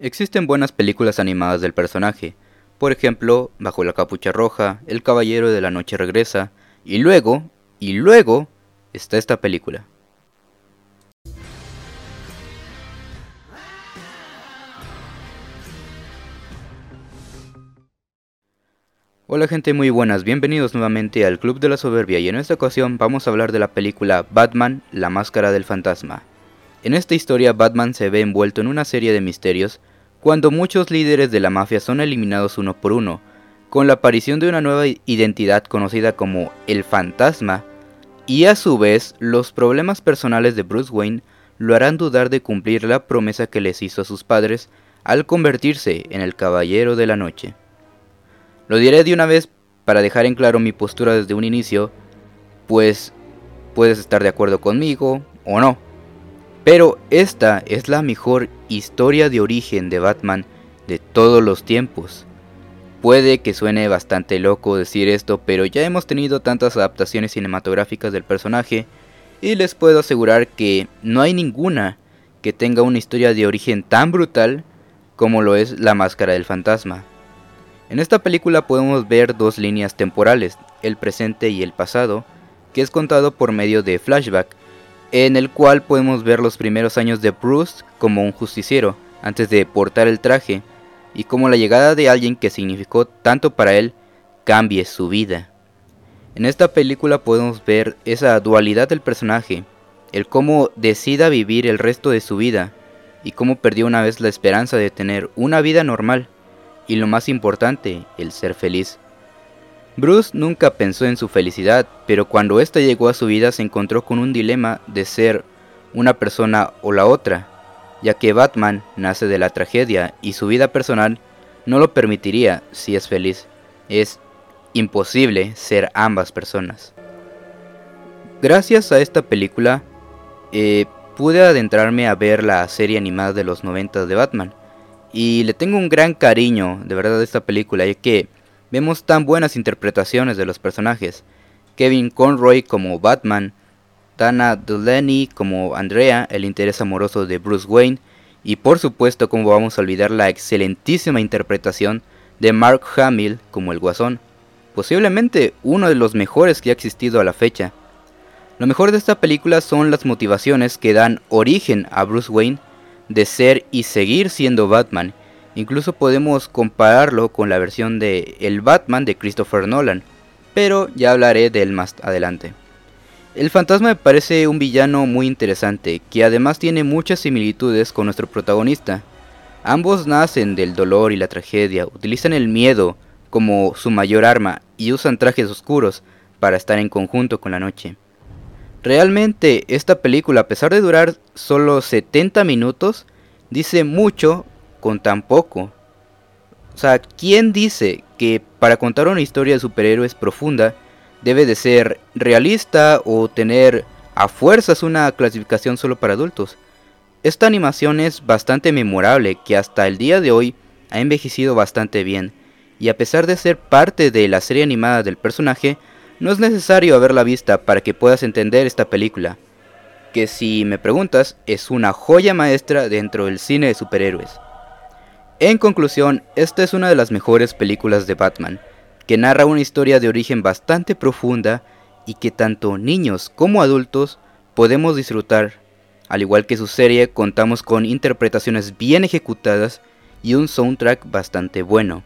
Existen buenas películas animadas del personaje, por ejemplo, Bajo la capucha roja, El caballero de la noche regresa, y luego, y luego, está esta película. Hola gente muy buenas, bienvenidos nuevamente al Club de la Soberbia y en esta ocasión vamos a hablar de la película Batman, la máscara del fantasma. En esta historia Batman se ve envuelto en una serie de misterios cuando muchos líderes de la mafia son eliminados uno por uno, con la aparición de una nueva identidad conocida como el fantasma, y a su vez los problemas personales de Bruce Wayne lo harán dudar de cumplir la promesa que les hizo a sus padres al convertirse en el Caballero de la Noche. Lo diré de una vez para dejar en claro mi postura desde un inicio, pues puedes estar de acuerdo conmigo o no. Pero esta es la mejor historia de origen de Batman de todos los tiempos. Puede que suene bastante loco decir esto, pero ya hemos tenido tantas adaptaciones cinematográficas del personaje y les puedo asegurar que no hay ninguna que tenga una historia de origen tan brutal como lo es La Máscara del Fantasma. En esta película podemos ver dos líneas temporales, el presente y el pasado, que es contado por medio de flashback, en el cual podemos ver los primeros años de Bruce como un justiciero, antes de portar el traje, y cómo la llegada de alguien que significó tanto para él cambie su vida. En esta película podemos ver esa dualidad del personaje, el cómo decida vivir el resto de su vida, y cómo perdió una vez la esperanza de tener una vida normal, y lo más importante, el ser feliz. Bruce nunca pensó en su felicidad, pero cuando ésta llegó a su vida se encontró con un dilema de ser una persona o la otra, ya que Batman nace de la tragedia y su vida personal no lo permitiría si es feliz. Es imposible ser ambas personas. Gracias a esta película eh, pude adentrarme a ver la serie animada de los 90 de Batman y le tengo un gran cariño de verdad a esta película ya que vemos tan buenas interpretaciones de los personajes. Kevin Conroy como Batman, Dana Delaney como Andrea, el interés amoroso de Bruce Wayne, y por supuesto como vamos a olvidar la excelentísima interpretación de Mark Hamill como el Guasón, posiblemente uno de los mejores que ha existido a la fecha. Lo mejor de esta película son las motivaciones que dan origen a Bruce Wayne de ser y seguir siendo Batman Incluso podemos compararlo con la versión de El Batman de Christopher Nolan, pero ya hablaré de él más adelante. El fantasma me parece un villano muy interesante, que además tiene muchas similitudes con nuestro protagonista. Ambos nacen del dolor y la tragedia, utilizan el miedo como su mayor arma y usan trajes oscuros para estar en conjunto con la noche. Realmente esta película, a pesar de durar solo 70 minutos, dice mucho con tan poco. O sea, ¿quién dice que para contar una historia de superhéroes profunda debe de ser realista o tener a fuerzas una clasificación solo para adultos? Esta animación es bastante memorable que hasta el día de hoy ha envejecido bastante bien y a pesar de ser parte de la serie animada del personaje, no es necesario haberla vista para que puedas entender esta película, que si me preguntas es una joya maestra dentro del cine de superhéroes. En conclusión, esta es una de las mejores películas de Batman, que narra una historia de origen bastante profunda y que tanto niños como adultos podemos disfrutar. Al igual que su serie, contamos con interpretaciones bien ejecutadas y un soundtrack bastante bueno.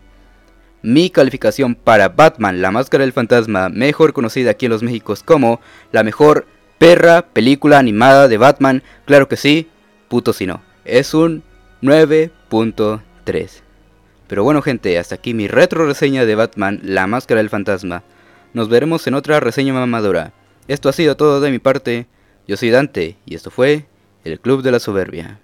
Mi calificación para Batman, la máscara del fantasma, mejor conocida aquí en los Méxicos como la mejor perra película animada de Batman, claro que sí, puto si no, es un 9.3. Pero bueno gente, hasta aquí mi retro reseña de Batman, la máscara del fantasma. Nos veremos en otra reseña mamadora. Esto ha sido todo de mi parte. Yo soy Dante y esto fue el Club de la Soberbia.